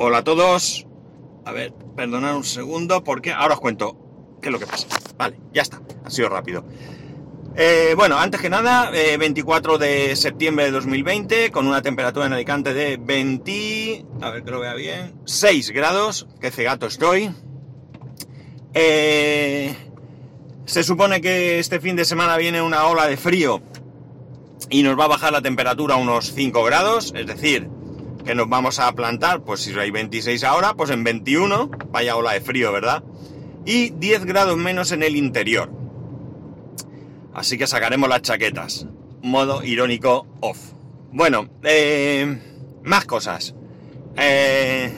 Hola a todos. A ver, perdonad un segundo porque ahora os cuento qué es lo que pasa. Vale, ya está. Ha sido rápido. Eh, bueno, antes que nada, 24 eh, de septiembre de 2020, con una temperatura en Alicante de 20... A ver que lo vea bien. 6 grados. Qué cegato estoy. Eh, se supone que este fin de semana viene una ola de frío y nos va a bajar la temperatura a unos 5 grados, es decir, que nos vamos a plantar, pues si hay 26 ahora, pues en 21, vaya ola de frío, ¿verdad? Y 10 grados menos en el interior. Así que sacaremos las chaquetas. Modo irónico off. Bueno, eh, más cosas. Eh,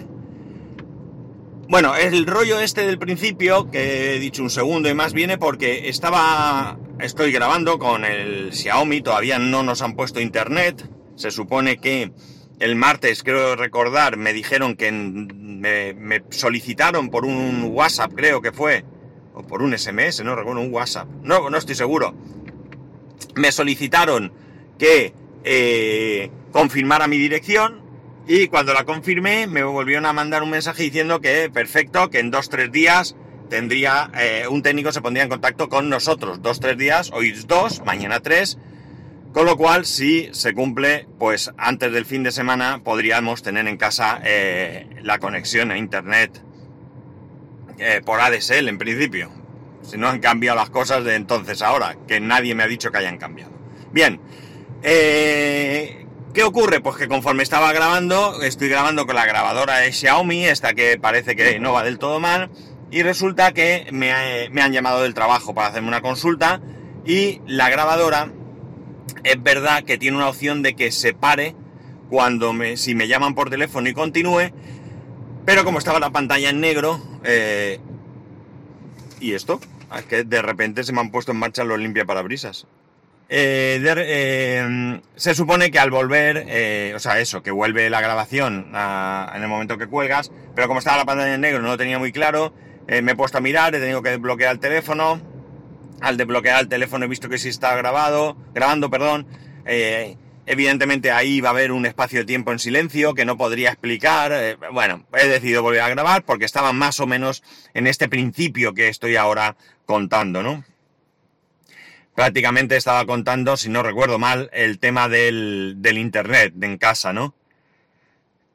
bueno, el rollo este del principio, que he dicho un segundo y más, viene porque estaba. Estoy grabando con el Xiaomi, todavía no nos han puesto internet. Se supone que el martes, creo recordar, me dijeron que me, solicitaron por un WhatsApp, creo que fue, o por un SMS, no recuerdo, un WhatsApp, no, no estoy seguro. Me solicitaron que eh, confirmara mi dirección y cuando la confirmé me volvieron a mandar un mensaje diciendo que perfecto, que en dos tres días tendría eh, un técnico se pondría en contacto con nosotros. Dos tres días, hoy dos, mañana tres con lo cual, si se cumple, pues antes del fin de semana podríamos tener en casa eh, la conexión a Internet eh, por ADSL en principio. Si no han cambiado las cosas de entonces ahora, que nadie me ha dicho que hayan cambiado. Bien, eh, ¿qué ocurre? Pues que conforme estaba grabando, estoy grabando con la grabadora de Xiaomi, esta que parece que no va del todo mal, y resulta que me, me han llamado del trabajo para hacerme una consulta y la grabadora es verdad que tiene una opción de que se pare cuando me, si me llaman por teléfono y continúe, pero como estaba la pantalla en negro, eh, ¿y esto? Es que de repente se me han puesto en marcha los limpia parabrisas. Eh, eh, se supone que al volver, o sea, eso, que vuelve la grabación en el momento que cuelgas, pero como estaba la pantalla en negro no lo tenía muy claro, me he puesto a mirar, he tenido que desbloquear el teléfono, al desbloquear el teléfono he visto que sí está grabado, grabando, perdón. Eh, evidentemente ahí va a haber un espacio de tiempo en silencio que no podría explicar. Eh, bueno, he decidido volver a grabar porque estaba más o menos en este principio que estoy ahora contando, ¿no? Prácticamente estaba contando, si no recuerdo mal, el tema del, internet en casa, ¿no?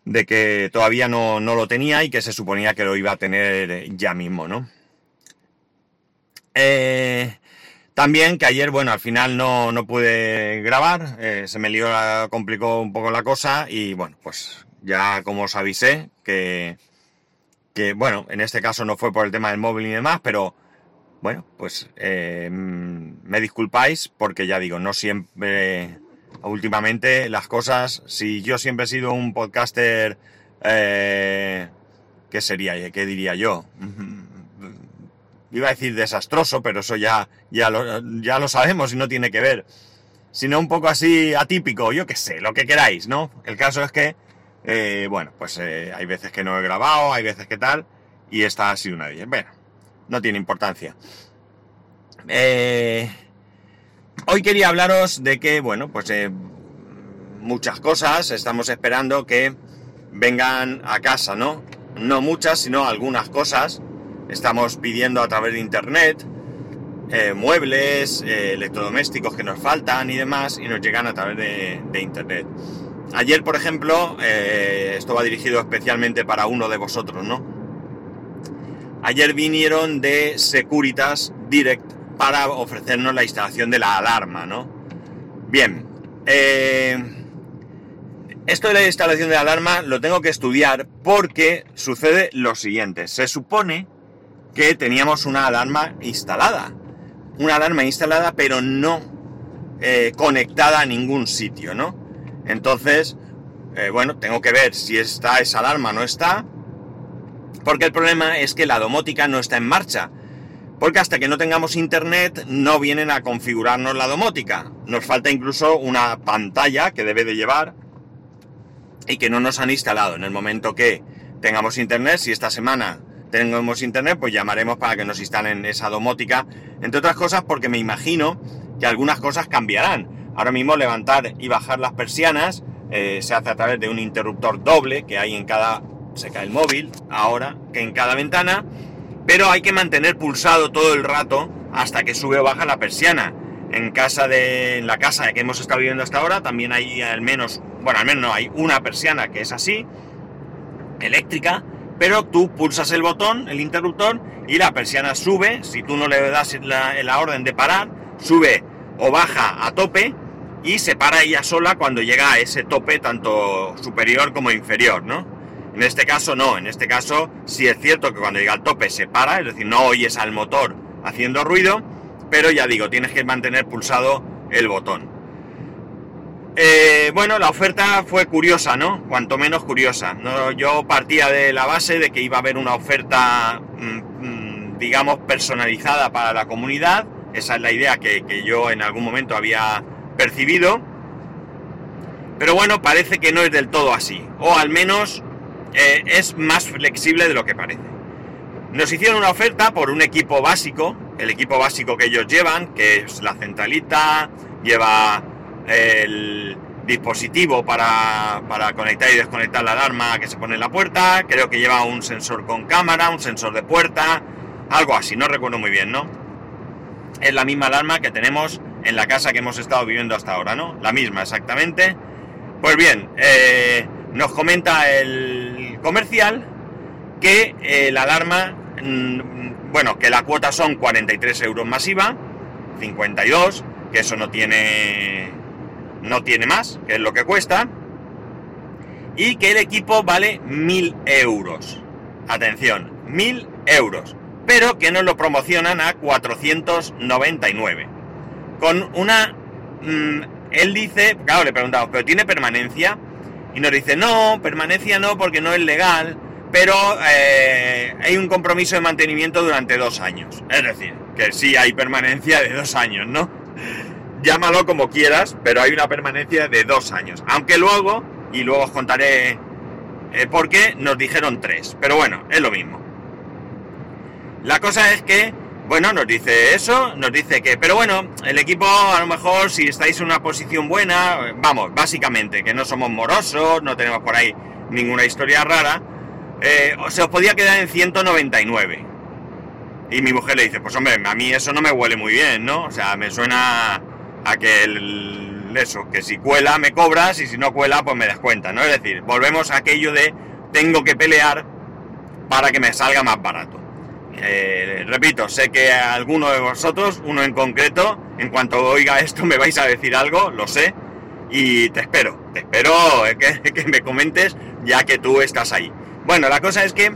De que todavía no, no lo tenía y que se suponía que lo iba a tener ya mismo, ¿no? Eh, también que ayer, bueno, al final no, no pude grabar, eh, se me lió, complicó un poco la cosa y bueno, pues ya como os avisé que, que, bueno, en este caso no fue por el tema del móvil y demás, pero bueno, pues eh, me disculpáis porque ya digo, no siempre, últimamente las cosas, si yo siempre he sido un podcaster, ¿qué sería? ¿Qué diría yo? Iba a decir desastroso, pero eso ya, ya, lo, ya lo sabemos y no tiene que ver, sino un poco así atípico, yo qué sé, lo que queráis, ¿no? El caso es que, eh, bueno, pues eh, hay veces que no he grabado, hay veces que tal, y esta ha sido una de ellas. Bueno, no tiene importancia. Eh, hoy quería hablaros de que, bueno, pues muchas cosas estamos esperando que vengan a casa, ¿no? No muchas, sino algunas cosas Estamos pidiendo a través de internet eh, muebles, eh, electrodomésticos que nos faltan y demás, y nos llegan a través de, internet. Ayer, por ejemplo, eh, esto va dirigido especialmente para uno de vosotros, ¿no? Ayer vinieron de Securitas Direct para ofrecernos la instalación de la alarma, ¿no? Bien, esto de la instalación de la alarma lo tengo que estudiar porque sucede lo siguiente. Se supone que teníamos una alarma instalada. Una alarma instalada pero no eh, conectada a ningún sitio, ¿no? Entonces, eh, bueno, tengo que ver si está esa alarma o no está. Porque el problema es que la domótica no está en marcha. Porque hasta que no tengamos internet no vienen a configurarnos la domótica. Nos falta incluso una pantalla que debe de llevar y que no nos han instalado. En el momento que tengamos internet, si esta semana tenemos internet, pues llamaremos para que nos instalen esa domótica, entre otras cosas porque me imagino que algunas cosas cambiarán. Ahora mismo levantar y bajar las persianas eh, se hace a través de un interruptor doble que hay en cada se cae el móvil, ahora, que en cada ventana, pero hay que mantener pulsado todo el rato hasta que sube o baja la persiana. En casa de en la casa que hemos estado viviendo hasta ahora también hay al menos, bueno, al menos no hay una persiana que es así, eléctrica, pero tú pulsas el botón, el interruptor, y la persiana sube, si tú no le das la, la orden de parar, sube o baja a tope y se para ella sola cuando llega a ese tope tanto superior como inferior, ¿no? En este caso no, en este caso sí es cierto que cuando llega al tope se para, es decir, no oyes al motor haciendo ruido, pero ya digo, tienes que mantener pulsado el botón. Eh, bueno, la oferta fue curiosa, ¿no? Cuanto menos curiosa. yo partía de la base de que iba a haber una oferta, mm, mm, digamos, personalizada para la comunidad. Esa es la idea que, yo en algún momento había percibido. Pero bueno, parece que no es del todo así. O al menos eh, es más flexible de lo que parece. Nos hicieron una oferta por un equipo básico, el equipo básico que ellos llevan, que es la centralita, lleva el dispositivo para, conectar y desconectar la alarma que se pone en la puerta, creo que lleva un sensor con cámara, un sensor de puerta, algo así, no recuerdo muy bien, ¿no? Es la misma alarma que tenemos en la casa que hemos estado viviendo hasta ahora, ¿no? La misma, exactamente. Pues bien, eh, nos comenta el comercial que eh, la alarma, mm, bueno, que la cuota son 43 euros masiva, 52, que eso no tiene no tiene más, que es lo que cuesta, y que el equipo vale 1000 euros. Atención, 1000 euros, pero que nos lo promocionan a 499. Con una... Mm, él dice, claro, le he preguntado, ¿pero tiene permanencia? Y nos dice, no, permanencia no, porque no es legal, pero eh, hay un compromiso de mantenimiento durante dos años. Es decir, que sí hay permanencia de dos años, ¿no? Llámalo como quieras, pero hay una permanencia de dos años. Aunque luego, y luego os contaré eh, por qué, nos dijeron tres. Pero bueno, es lo mismo. La cosa es que, bueno, nos dice eso, nos dice que, pero bueno, el equipo a lo mejor si estáis en una posición buena, vamos, básicamente, que no somos morosos, no tenemos por ahí ninguna historia rara, eh, se os podía quedar en 199. Y mi mujer le dice, pues hombre, a mí eso no me huele muy bien, ¿no? O sea, me suena a que el, eso, que si cuela me cobras y si no cuela pues me descuenta, ¿no? Es decir, volvemos a aquello de tengo que pelear para que me salga más barato. Eh, repito, sé que alguno de vosotros, uno en concreto, en cuanto oiga esto me vais a decir algo, lo sé, y te espero, te espero que, que me comentes ya que tú estás ahí. Bueno, la cosa es que,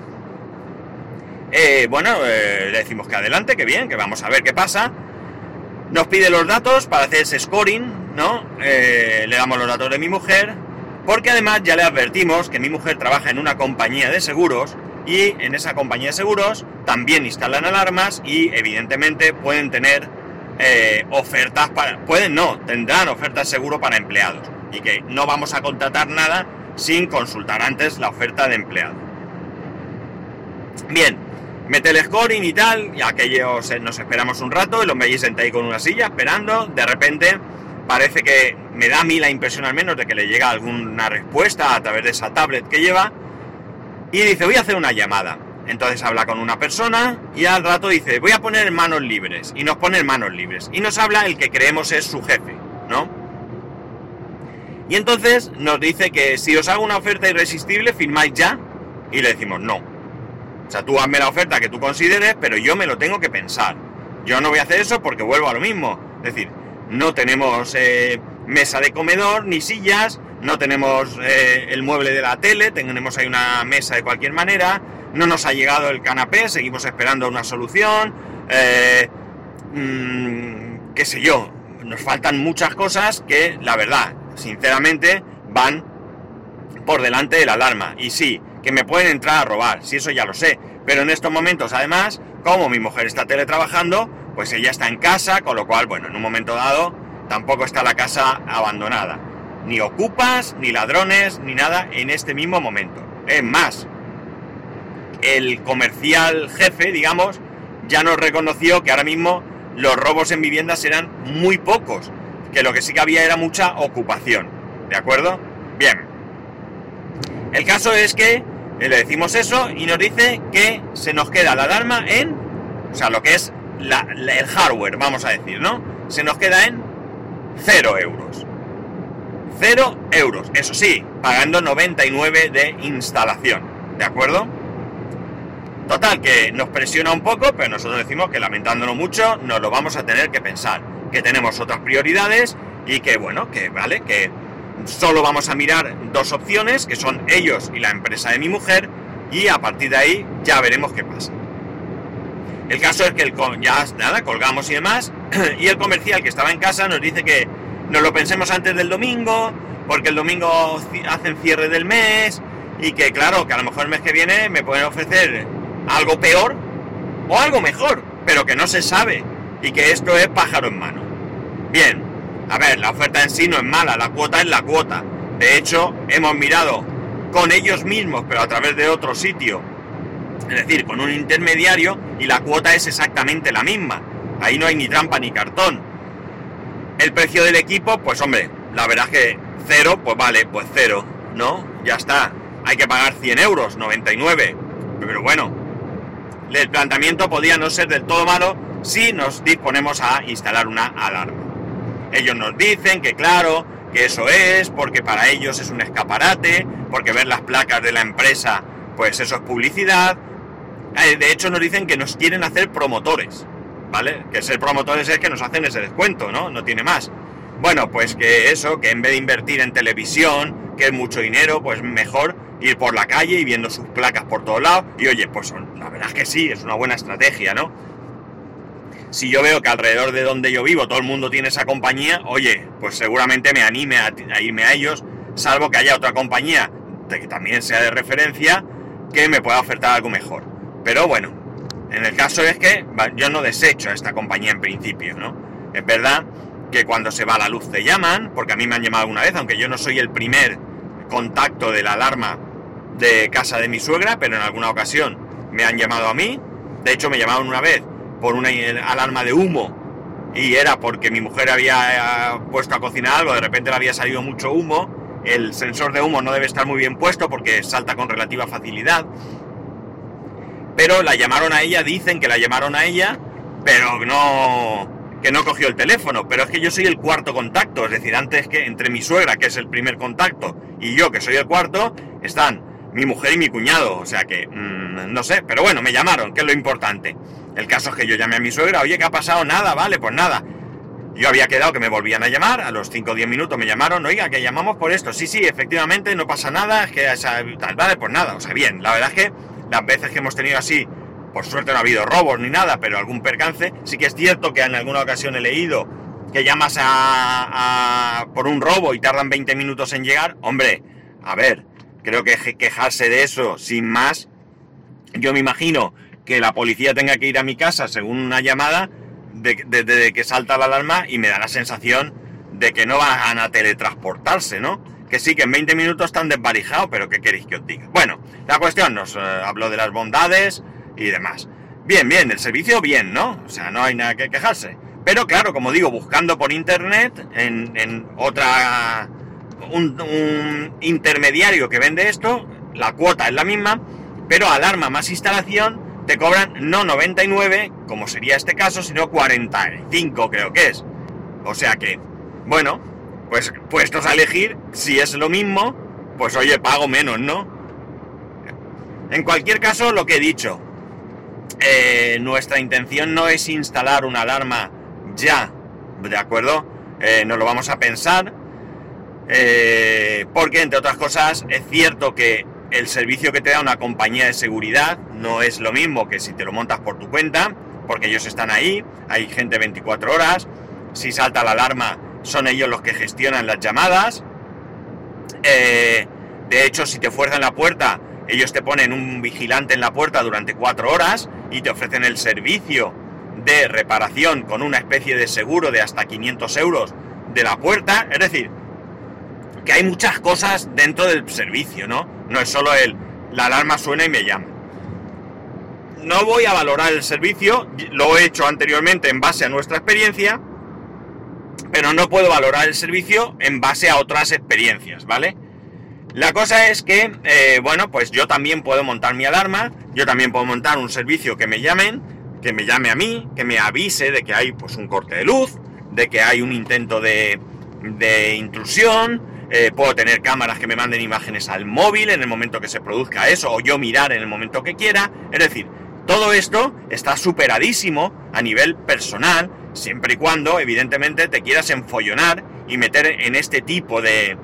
eh, bueno, eh, decimos que adelante, que bien, que vamos a ver qué pasa. Nos pide los datos para hacer ese scoring, ¿no? Eh, le damos los datos de mi mujer, porque además ya le advertimos que mi mujer trabaja en una compañía de seguros y en esa compañía de seguros también instalan alarmas y evidentemente pueden tener eh, ofertas para... Pueden no, tendrán ofertas seguro para empleados y que no vamos a contratar nada sin consultar antes la oferta de empleado. Bien, mete el scoring y tal, y aquellos nos esperamos un rato, y los veis ahí con una silla esperando, de repente parece que me da a mí la impresión al menos de que le llega alguna respuesta a través de esa tablet que lleva, y dice, voy a hacer una llamada. Entonces habla con una persona y al rato dice, voy a poner manos libres, y nos pone manos libres, y nos habla el que creemos es su jefe, ¿no? Y entonces nos dice que si os hago una oferta irresistible, firmáis ya, y le decimos no o sea, tú hazme la oferta que tú consideres, pero yo me lo tengo que pensar. Yo no voy a hacer eso porque vuelvo a lo mismo. Es decir, no tenemos eh, mesa de comedor ni sillas, no tenemos eh, el mueble de la tele, tenemos ahí una mesa de cualquier manera, no nos ha llegado el canapé, seguimos esperando una solución, eh, mm, qué sé yo, nos faltan muchas cosas que, la verdad, sinceramente, van por delante de la alarma. Y sí, que me pueden entrar a robar, si eso ya lo sé. Pero en estos momentos, además, como mi mujer está teletrabajando, pues ella está en casa, con lo cual, bueno, en un momento dado, tampoco está la casa abandonada. Ni ocupas, ni ladrones, ni nada en este mismo momento. Es más, el comercial jefe, digamos, ya nos reconoció que ahora mismo los robos en viviendas eran muy pocos, que lo que sí que había era mucha ocupación. ¿De acuerdo? Bien. El caso es que Y le decimos eso y nos dice que se nos queda la alarma en, o sea, lo que es el hardware, vamos a decir, ¿no? Se nos queda en 0 euros. 0 euros, eso sí, pagando 99 de instalación, ¿de acuerdo? Total, que nos presiona un poco, pero nosotros decimos que lamentándolo mucho, nos lo vamos a tener que pensar, que tenemos otras prioridades y que, bueno, que vale, que solo vamos a mirar dos opciones, que son ellos y la empresa de mi mujer, y a partir de ahí ya veremos qué pasa. El caso es que el, ya nada, colgamos y demás, y el comercial que estaba en casa nos dice que nos lo pensemos antes del domingo, porque el domingo hacen cierre del mes, y que claro, que a lo mejor el mes que viene me pueden ofrecer algo peor o algo mejor, pero que no se sabe, y que esto es pájaro en mano. Bien, a ver, la oferta en sí no es mala, la cuota es la cuota. De hecho, hemos mirado con ellos mismos, pero a través de otro sitio, es decir, con un intermediario, y la cuota es exactamente la misma. Ahí no hay ni trampa ni cartón. El precio del equipo, pues hombre, la verdad que cero, pues vale, pues cero, ¿no? Ya está. Hay que pagar 100 euros, 99. Pero bueno, el planteamiento podría no ser del todo malo si nos disponemos a instalar una alarma. Ellos nos dicen que claro, que eso es, porque para ellos es un escaparate, porque ver las placas de la empresa, pues eso es publicidad. Eh, de hecho nos dicen que nos quieren hacer promotores, ¿vale? Que ser promotores es que nos hacen ese descuento, ¿no? No tiene más. Bueno, pues que eso, que en vez de invertir en televisión, que es mucho dinero, pues mejor ir por la calle y viendo sus placas por todos lados. Y oye, pues la verdad es que sí, es una buena estrategia, ¿no? Si yo veo que alrededor de donde yo vivo todo el mundo tiene esa compañía, oye, pues seguramente me anime a, irme a ellos, salvo que haya otra compañía que también sea de referencia que me pueda ofertar algo mejor. Pero bueno, en el caso es que yo no desecho a esta compañía en principio, ¿no? Es verdad que cuando se va la luz te llaman, porque a mí me han llamado una vez, aunque yo no soy el primer contacto de la alarma de casa de mi suegra, pero en alguna ocasión me han llamado a mí. De hecho, me llamaron una vez por una alarma de humo. Y era porque mi mujer había eh, puesto a cocinar algo, de repente le había salido mucho humo, el sensor de humo no debe estar muy bien puesto porque salta con relativa facilidad, pero la llamaron a ella, dicen que la llamaron a ella, pero no que no cogió el teléfono, pero es que yo soy el cuarto contacto, es decir, antes que entre mi suegra, que es el primer contacto, y yo, que soy el cuarto, están mi mujer y mi cuñado, o sea que, mm, no sé, pero bueno, me llamaron, que es lo importante. El caso es que yo llamé a mi suegra, oye, ¿qué ha pasado? Nada, vale, pues nada. Yo había quedado que me volvían a llamar, a los 5 o 10 minutos me llamaron, oiga, que llamamos por esto. Sí, sí, efectivamente, no pasa nada, es que tal, vale, pues nada, o sea, bien, la verdad es que las veces que hemos tenido así, por suerte no ha habido robos ni nada, pero algún percance, sí que es cierto que en alguna ocasión he leído que llamas a, por un robo y tardan 20 minutos en llegar, hombre, a ver, creo que quejarse de eso sin más, yo me imagino que la policía tenga que ir a mi casa según una llamada desde que salta la alarma y me da la sensación de que no van a teletransportarse, ¿no? Que sí, que en 20 minutos están desvarijados, pero ¿qué queréis que os diga? Bueno, la cuestión nos eh, habló de las bondades y demás. Bien, bien, el servicio bien, ¿no? O sea, no hay nada que quejarse. Pero claro, como digo, buscando por internet en, otra... un intermediario que vende esto, la cuota es la misma, pero alarma más instalación te cobran no 99, como sería este caso, sino 45 creo que es. O sea que, bueno, pues puestos a elegir, si es lo mismo, pues oye, pago menos, ¿no? En cualquier caso, lo que he dicho, eh, nuestra intención no es instalar una alarma ya, ¿de acuerdo? Eh, no lo vamos a pensar, eh, porque entre otras cosas es cierto que el servicio que te da una compañía de seguridad no es lo mismo que si te lo montas por tu cuenta, porque ellos están ahí, hay gente 24 horas, si salta la alarma son ellos los que gestionan las llamadas. Eh, de hecho, si te fuerzan la puerta, ellos te ponen un vigilante en la puerta durante 4 horas y te ofrecen el servicio de reparación con una especie de seguro de hasta 500 euros de la puerta. Es decir, que hay muchas cosas dentro del servicio, ¿no? No es solo el, la alarma suena y me llama. No voy a valorar el servicio, lo he hecho anteriormente en base a nuestra experiencia, pero no puedo valorar el servicio en base a otras experiencias, ¿vale? La cosa es que, eh, bueno, pues yo también puedo montar mi alarma, yo también puedo montar un servicio que me llamen, que me llame a mí, que me avise de que hay pues un corte de luz, de que hay un intento de, de intrusión, eh, puedo tener cámaras que me manden imágenes al móvil en el momento que se produzca eso, o yo mirar en el momento que quiera. Es decir, todo esto está superadísimo a nivel personal, siempre y cuando, evidentemente, te quieras enfollonar y meter en este tipo de,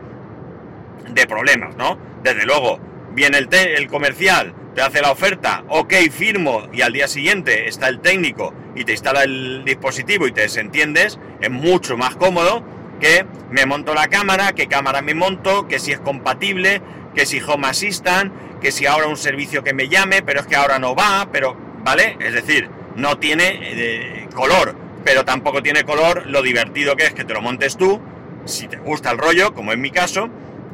de problemas, ¿no? Desde luego, viene el, el comercial, te hace la oferta, ok, firmo, y al día siguiente está el técnico y te instala el dispositivo y te desentiendes, es mucho más cómodo que me monto la cámara, qué cámara me monto, que si es compatible, que si Home Assistant, que si ahora un servicio que me llame, pero es que ahora no va, pero, ¿vale? Es decir, no tiene eh, color, pero tampoco tiene color lo divertido que es que te lo montes tú, si te gusta el rollo, como en mi caso,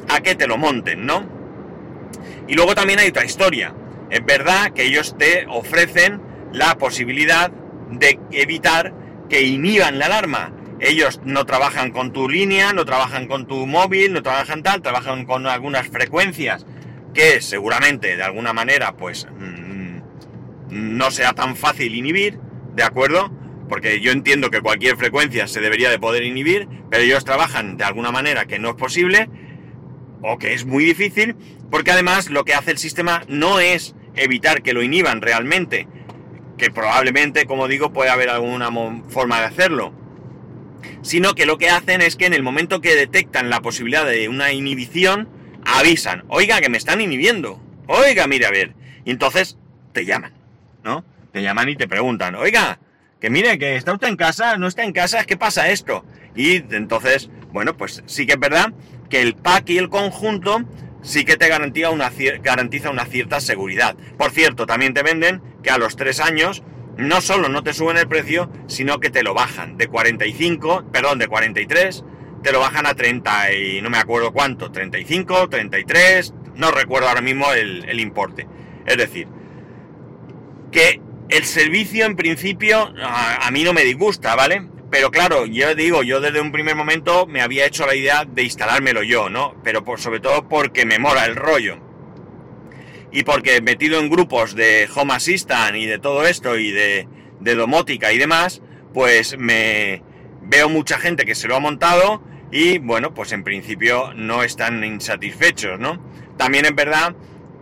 a que te lo monten, ¿no? Y luego también hay otra historia. Es verdad que ellos te ofrecen la posibilidad de evitar que inhiban la alarma ellos no trabajan con tu línea, no trabajan con tu móvil, no trabajan tal, trabajan con algunas frecuencias que seguramente de alguna manera pues mm, no sea tan fácil inhibir, ¿de acuerdo? Porque yo entiendo que cualquier frecuencia se debería de poder inhibir, pero ellos trabajan de alguna manera que no es posible o que es muy difícil, porque además lo que hace el sistema no es evitar que lo inhiban realmente, que probablemente, como digo, puede haber alguna forma de hacerlo, sino que lo que hacen es que en el momento que detectan la posibilidad de una inhibición, avisan, oiga, que me están inhibiendo, oiga, mire a ver, y entonces te llaman, ¿no? Te llaman y te preguntan, oiga, que mire, que está usted en casa, no está en casa, que pasa esto. Y entonces, bueno, pues sí que es verdad que el pack y el conjunto sí que te garantiza una, garantiza una cierta seguridad. Por cierto, también te venden que a los tres años no solo no te suben el precio, sino que te lo bajan de 45, perdón, de 43, te lo bajan a 30 y no me acuerdo cuánto, 35, 33, no recuerdo ahora mismo el, importe. Es decir, que el servicio en principio a, a, mí no me disgusta, ¿vale? Pero claro, yo digo, yo desde un primer momento me había hecho la idea de instalármelo yo, ¿no? Pero por, sobre todo porque me mola el rollo y porque metido en grupos de Home Assistant y de todo esto y de, domótica y demás, pues me veo mucha gente que se lo ha montado y bueno, pues en principio no están insatisfechos, ¿no? También es verdad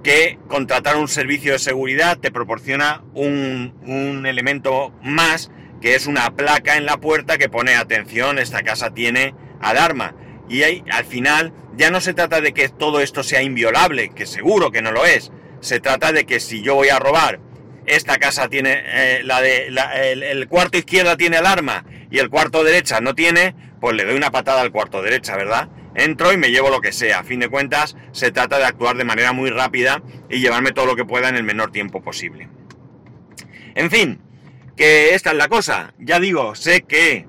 que contratar un servicio de seguridad te proporciona un, un elemento más que es una placa en la puerta que pone atención, esta casa tiene alarma. Y ahí, al final ya no se trata de que todo esto sea inviolable, que seguro que no lo es, se trata de que si yo voy a robar, esta casa tiene, eh, la de, el, cuarto izquierda tiene alarma y el cuarto derecha no tiene, pues le doy una patada al cuarto derecha, ¿verdad? Entro y me llevo lo que sea. A fin de cuentas, se trata de actuar de manera muy rápida y llevarme todo lo que pueda en el menor tiempo posible. En fin, que esta es la cosa. Ya digo, sé que,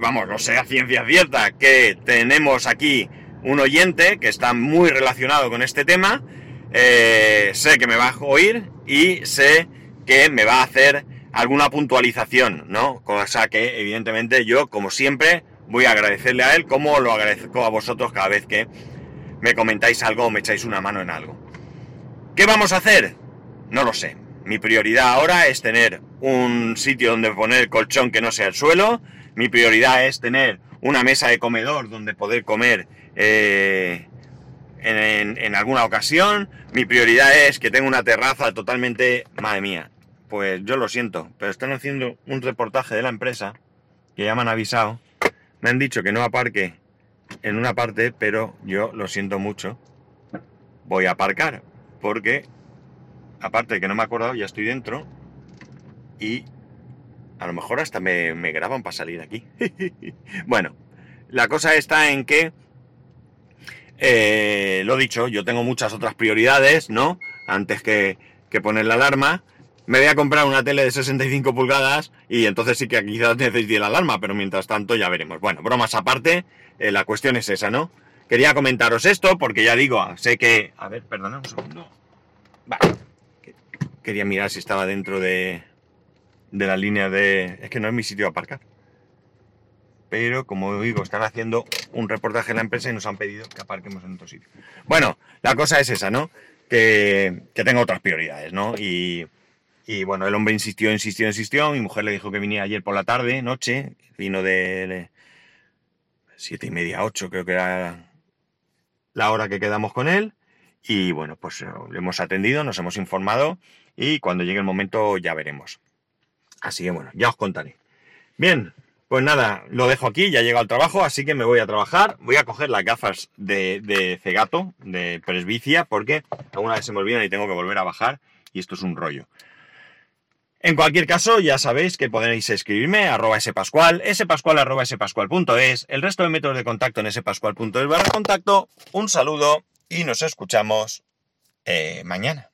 vamos, no sé ciencia cierta, que tenemos aquí un oyente que está muy relacionado con este tema eh, sé que me va a oír y sé que me va a hacer alguna puntualización, ¿no? Cosa que evidentemente yo, como siempre, voy a agradecerle a él como lo agradezco a vosotros cada vez que me comentáis algo o me echáis una mano en algo. ¿Qué vamos a hacer? No lo sé. Mi prioridad ahora es tener un sitio donde poner el colchón que no sea el suelo. Mi prioridad es tener una mesa de comedor donde poder comer eh, en, alguna ocasión. Mi prioridad es que tenga una terraza totalmente... Madre mía, pues yo lo siento, pero están haciendo un reportaje de la empresa que ya me han avisado. Me han dicho que no aparque en una parte, pero yo lo siento mucho. Voy a aparcar, porque aparte de que no me he acordado, ya estoy dentro y a lo mejor hasta me, me graban para salir aquí. bueno, la cosa está en que eh, lo dicho, yo tengo muchas otras prioridades, ¿no? Antes que, poner la alarma. Me voy a comprar una tele de 65 pulgadas y entonces sí que quizás necesite la alarma, pero mientras tanto ya veremos. Bueno, bromas aparte, eh, la cuestión es esa, ¿no? Quería comentaros esto porque ya digo, sé que... A ver, perdona un segundo. Vale. Quería mirar si estaba dentro de, de la línea de... Es que no es mi sitio de aparcar. Pero como digo, están haciendo un reportaje en la empresa y nos han pedido que aparquemos en otro sitio. Bueno, la cosa es esa, ¿no? Que, tengo otras prioridades, ¿no? Y, y, bueno, el hombre insistió, insistió, insistió. Mi mujer le dijo que venía ayer por la tarde, noche, vino de siete y media, ocho, creo que era la hora que quedamos con él. Y bueno, pues eh, le hemos atendido, nos hemos informado y cuando llegue el momento ya veremos. Así que bueno, ya os contaré. Bien, pues nada, lo dejo aquí, ya he llegado al trabajo, así que me voy a trabajar. Voy a coger las gafas de, de cegato, de presbicia, porque alguna vez se me olvidan y tengo que volver a bajar y esto es un rollo. En cualquier caso, ya sabéis que podéis escribirme arroba spascual, spascual arroba el resto de métodos de contacto en spascual.es barra contacto. Un saludo y nos escuchamos eh, mañana.